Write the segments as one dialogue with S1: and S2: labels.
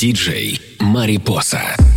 S1: Диджей Марипоса.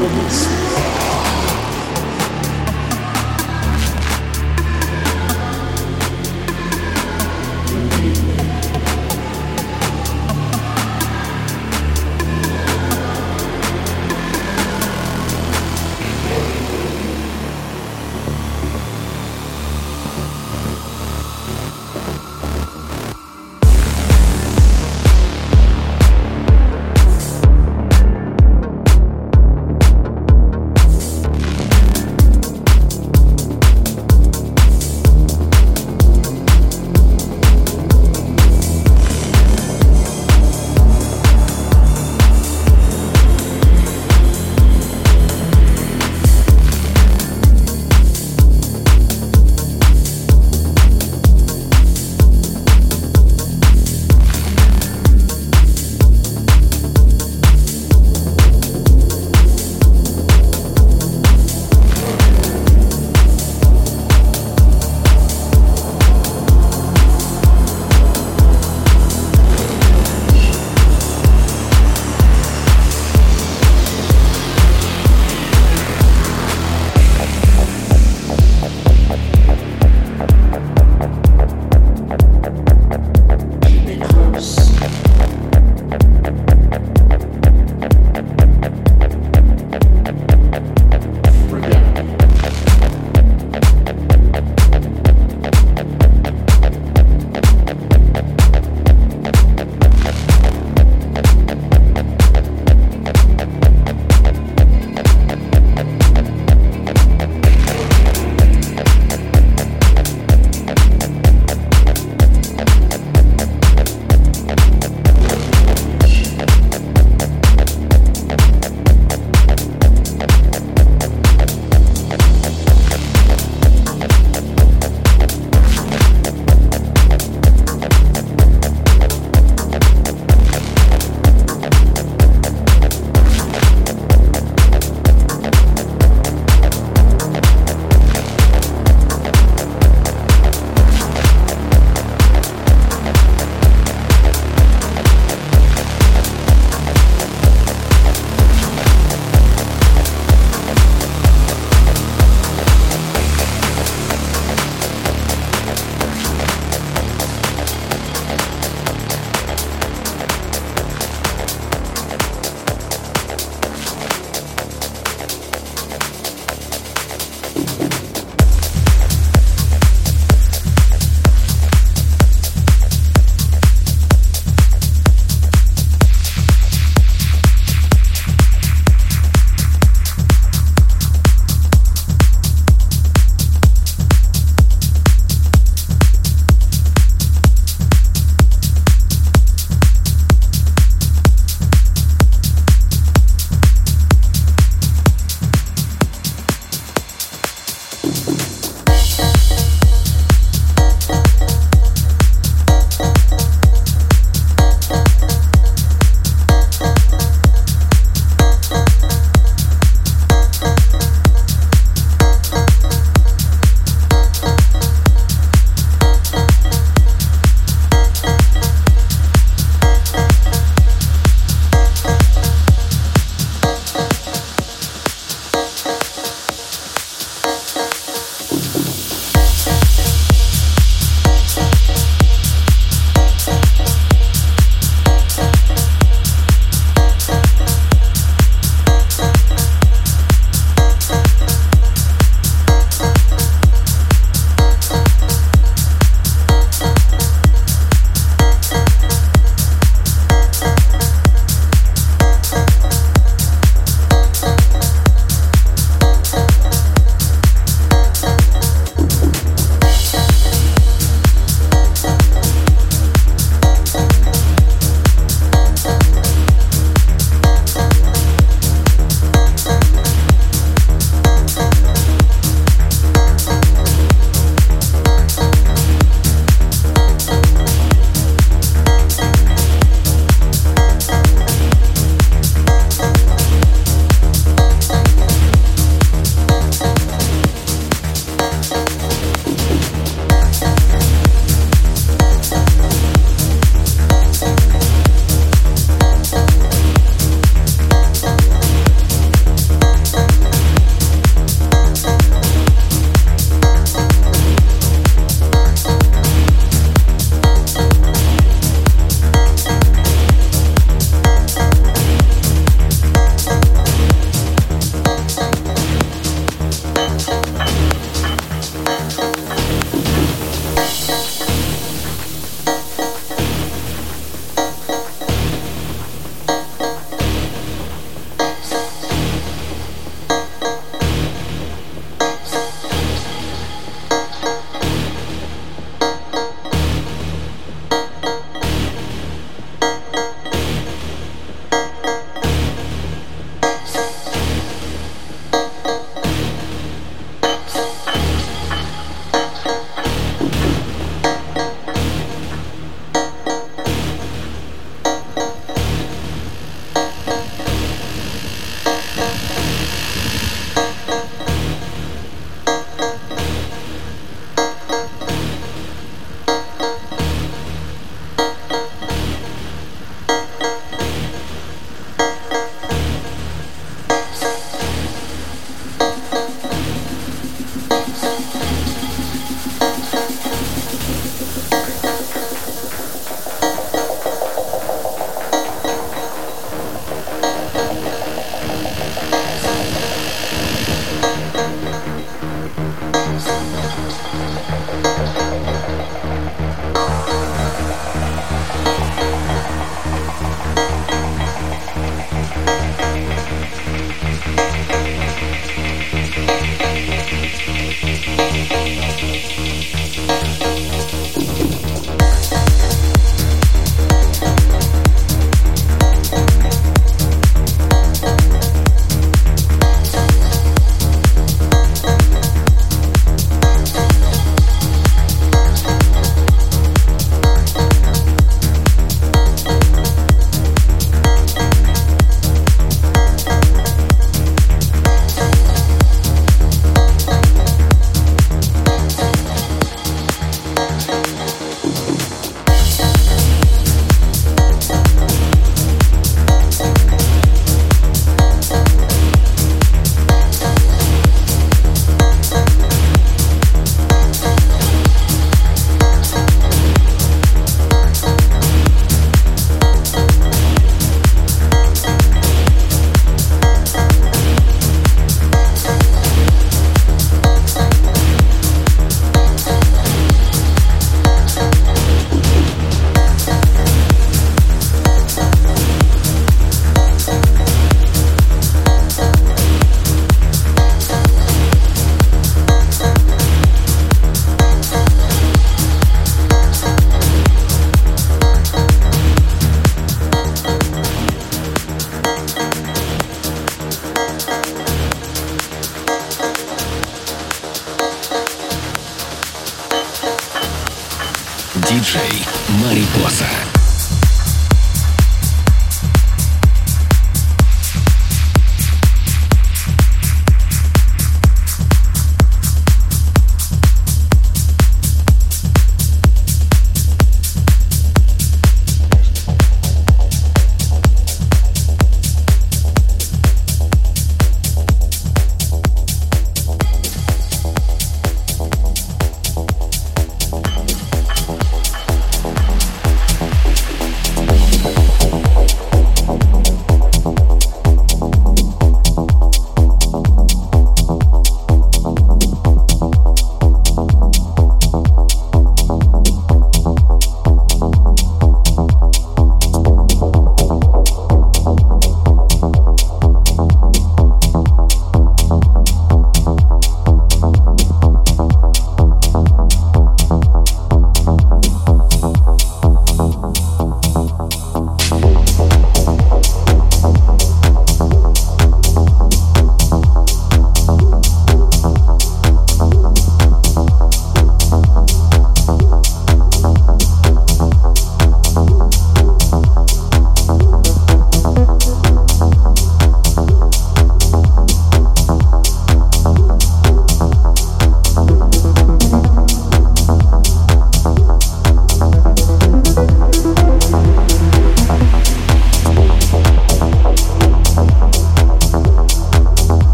S1: por
S2: isso.